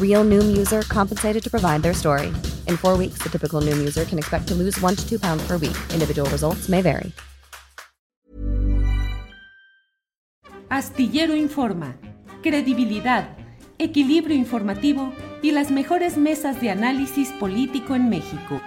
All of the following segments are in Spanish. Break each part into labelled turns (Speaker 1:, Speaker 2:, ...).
Speaker 1: Real Noom user compensated to provide their story. In four weeks, the typical Noom user can expect to lose one to two pounds per week. Individual results may vary.
Speaker 2: Astillero Informa, credibilidad, equilibrio informativo y las mejores mesas de análisis político en México.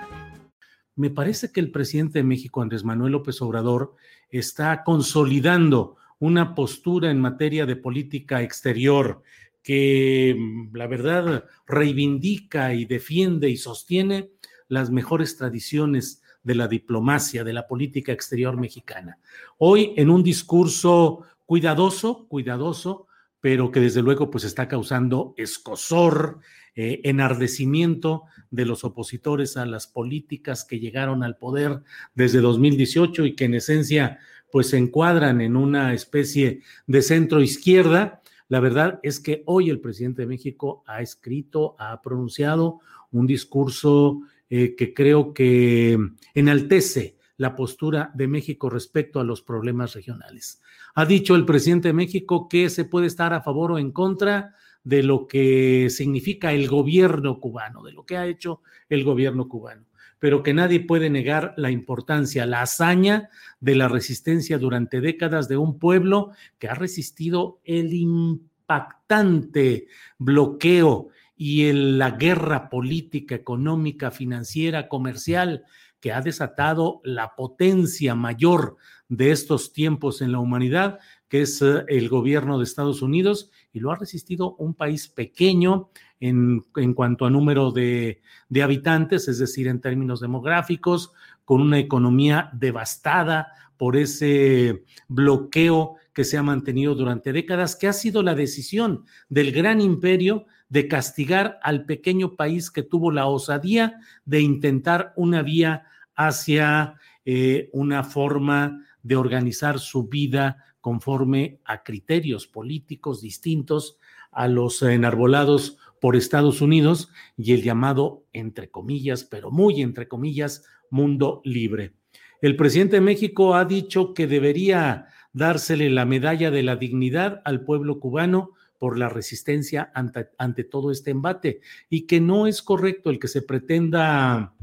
Speaker 3: Me parece que el presidente de México, Andrés Manuel López Obrador, está consolidando una postura en materia de política exterior que mm, la verdad reivindica y defiende y sostiene las mejores tradiciones de la diplomacia, de la política exterior mexicana. Hoy en un discurso cuidadoso, cuidadoso, pero que desde luego pues está causando escosor, eh, enardecimiento de los opositores a las políticas que llegaron al poder desde 2018 y que en esencia pues se encuadran en una especie de centro izquierda. La verdad es que hoy el presidente de México ha escrito, ha pronunciado un discurso eh, que creo que enaltece la postura de México respecto a los problemas regionales. Ha dicho el presidente de México que se puede estar a favor o en contra de lo que significa el gobierno cubano, de lo que ha hecho el gobierno cubano, pero que nadie puede negar la importancia, la hazaña de la resistencia durante décadas de un pueblo que ha resistido el impactante bloqueo y la guerra política, económica, financiera, comercial que ha desatado la potencia mayor de estos tiempos en la humanidad, que es eh, el gobierno de Estados Unidos, y lo ha resistido un país pequeño en, cuanto a número de, de habitantes, es decir, en términos demográficos, con una economía devastada por ese bloqueo que se ha mantenido durante décadas, que ha sido la decisión del gran imperio de castigar al pequeño país que tuvo la osadía de intentar una vía hacia eh, una forma de organizar su vida conforme a criterios políticos distintos a los enarbolados por Estados Unidos y el llamado, entre comillas, pero muy entre comillas, mundo libre. El presidente de México ha dicho que debería dársele la medalla de la dignidad al pueblo cubano por la resistencia ante, todo este embate y que no es correcto el que se pretenda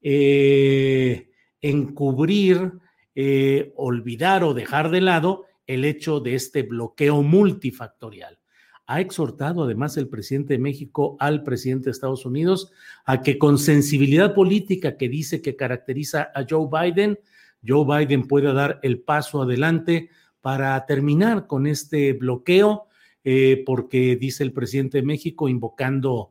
Speaker 3: eh, encubrir, eh, olvidar o dejar de lado el hecho de este bloqueo multifactorial. Ha exhortado además el presidente de México al presidente de Estados Unidos a que con sensibilidad política que dice que caracteriza a Joe Biden, Joe Biden pueda dar el paso adelante para terminar con este bloqueo, eh, porque dice el presidente de México, invocando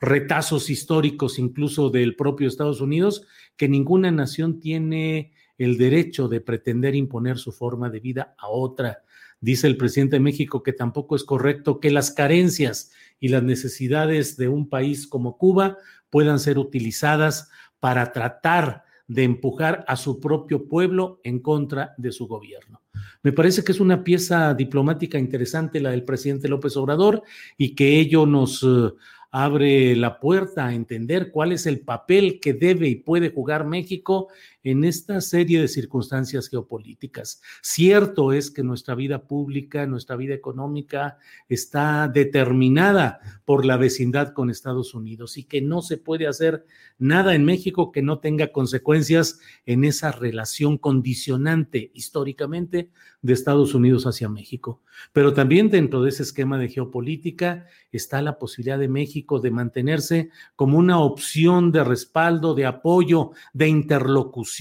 Speaker 3: retazos históricos incluso del propio Estados Unidos, que ninguna nación tiene el derecho de pretender imponer su forma de vida a otra. Dice el presidente de México que tampoco es correcto que las carencias y las necesidades de un país como Cuba puedan ser utilizadas para tratar de empujar a su propio pueblo en contra de su gobierno. Me parece que es una pieza diplomática interesante la del presidente López Obrador y que ello nos uh, abre la puerta a entender cuál es el papel que debe y puede jugar México en esta serie de circunstancias geopolíticas. Cierto es que nuestra vida pública, nuestra vida económica está determinada por la vecindad con Estados Unidos y que no se puede hacer nada en México que no tenga consecuencias en esa relación condicionante históricamente de Estados Unidos hacia México. Pero también dentro de ese esquema de geopolítica está la posibilidad de México de mantenerse como una opción de respaldo, de apoyo, de interlocución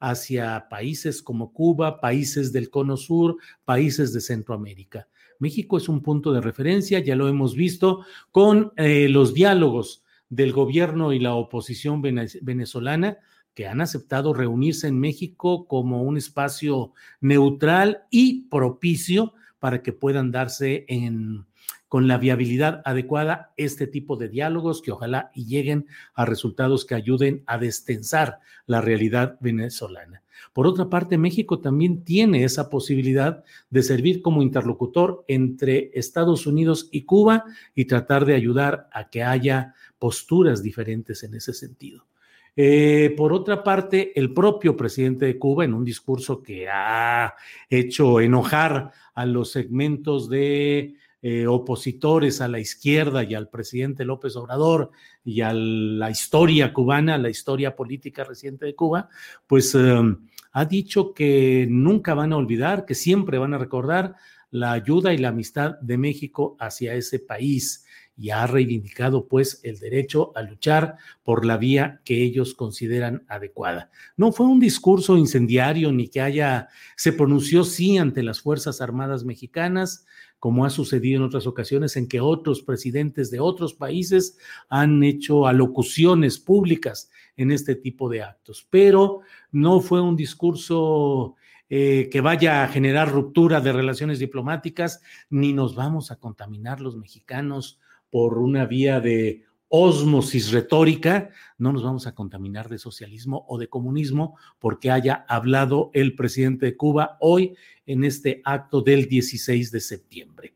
Speaker 3: hacia países como Cuba, países del Cono Sur, países de Centroamérica. México es un punto de referencia, ya lo hemos visto con eh, los diálogos del gobierno y la oposición venezolana que han aceptado reunirse en México como un espacio neutral y propicio para que puedan darse en, con la viabilidad adecuada este tipo de diálogos que ojalá y lleguen a resultados que ayuden a destensar la realidad venezolana. Por otra parte, México también tiene esa posibilidad de servir como interlocutor entre Estados Unidos y Cuba y tratar de ayudar a que haya posturas diferentes en ese sentido. Eh, por otra parte, el propio presidente de Cuba, en un discurso que ha hecho enojar a los segmentos de eh, opositores a la izquierda y al presidente López Obrador y a la historia cubana, la historia política reciente de Cuba, pues em, ha dicho que nunca van a olvidar, que siempre van a recordar la ayuda y la amistad de México hacia ese país y ha reivindicado pues el derecho a luchar por la vía que ellos consideran adecuada. No fue un discurso incendiario ni que haya, se pronunció sí ante las Fuerzas Armadas mexicanas, como ha sucedido en otras ocasiones en que otros presidentes de otros países han hecho alocuciones públicas en este tipo de actos, pero no fue un discurso eh, que vaya a generar ruptura de relaciones diplomáticas, ni nos vamos a contaminar los mexicanos por una vía de osmosis retórica, no nos vamos a contaminar de socialismo o de comunismo porque haya hablado el presidente de Cuba hoy en este acto del 16 de septiembre.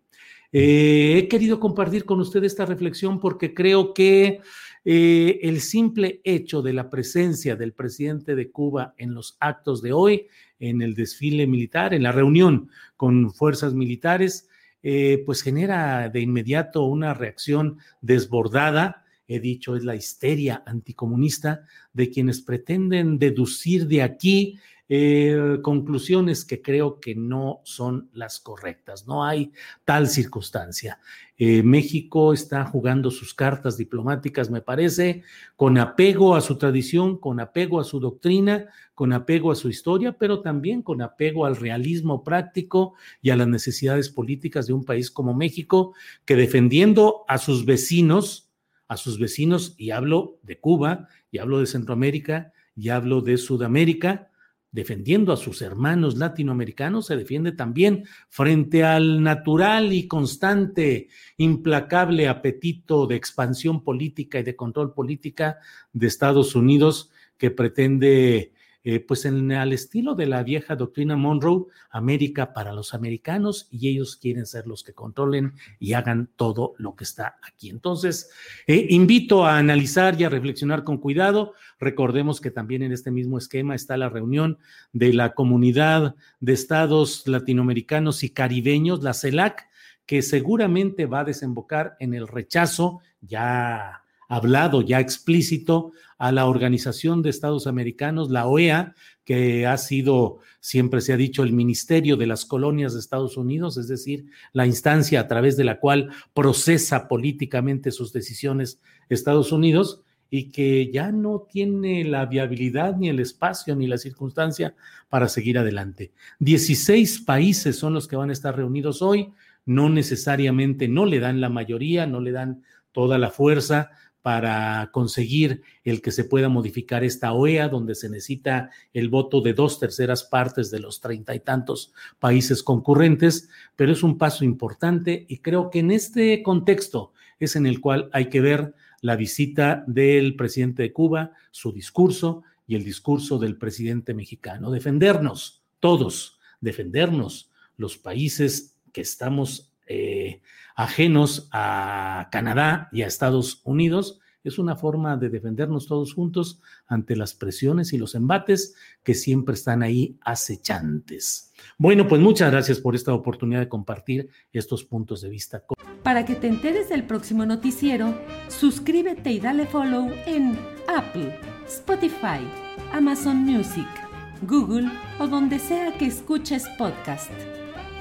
Speaker 3: Eh, he querido compartir con usted esta reflexión porque creo que eh, el simple hecho de la presencia del presidente de Cuba en los actos de hoy, en el desfile militar, en la reunión con fuerzas militares, eh, pues genera de inmediato una reacción desbordada, he dicho, es la histeria anticomunista de quienes pretenden deducir de aquí eh, conclusiones que creo que no son las correctas. No hay tal circunstancia. Eh, México está jugando sus cartas diplomáticas, me parece, con apego a su tradición, con apego a su doctrina, con apego a su historia, pero también con apego al realismo práctico y a las necesidades políticas de un país como México, que defendiendo a sus vecinos, a sus vecinos, y hablo de Cuba, y hablo de Centroamérica, y hablo de Sudamérica, defendiendo a sus hermanos latinoamericanos, se defiende también frente al natural y constante, implacable apetito de expansión política y de control política de Estados Unidos que pretende eh, pues en al estilo de la vieja doctrina Monroe, América para los americanos y ellos quieren ser los que controlen y hagan todo lo que está aquí. Entonces, eh, invito a analizar y a reflexionar con cuidado. Recordemos que también en este mismo esquema está la reunión de la comunidad de estados latinoamericanos y caribeños, la CELAC, que seguramente va a desembocar en el rechazo ya hablado, ya explícito, a la Organización de Estados Americanos, la OEA, que ha sido, siempre se ha dicho, el Ministerio de las Colonias de Estados Unidos, es decir, la instancia a través de la cual procesa políticamente sus decisiones Estados Unidos y que ya no tiene la viabilidad, ni el espacio, ni la circunstancia para seguir adelante. Dieciséis países son los que van a estar reunidos hoy, no necesariamente, no le dan la mayoría, no le dan toda la fuerza, para conseguir el que se pueda modificar esta OEA, donde se necesita el voto de dos terceras partes de los treinta y tantos países concurrentes, pero es un paso importante y creo que en este contexto es en el cual hay que ver la visita del presidente de Cuba, su discurso y el discurso del presidente mexicano. Defendernos, todos, defendernos, los países que estamos eh, ajenos a Canadá y a Estados Unidos, es una forma de defendernos todos juntos ante las presiones y los embates que siempre están ahí acechantes. Bueno, pues muchas gracias por esta oportunidad de compartir estos puntos de vista.
Speaker 2: Para que te enteres del próximo noticiero, suscríbete y dale follow en Apple, Spotify, Amazon Music, Google o donde sea que escuches podcast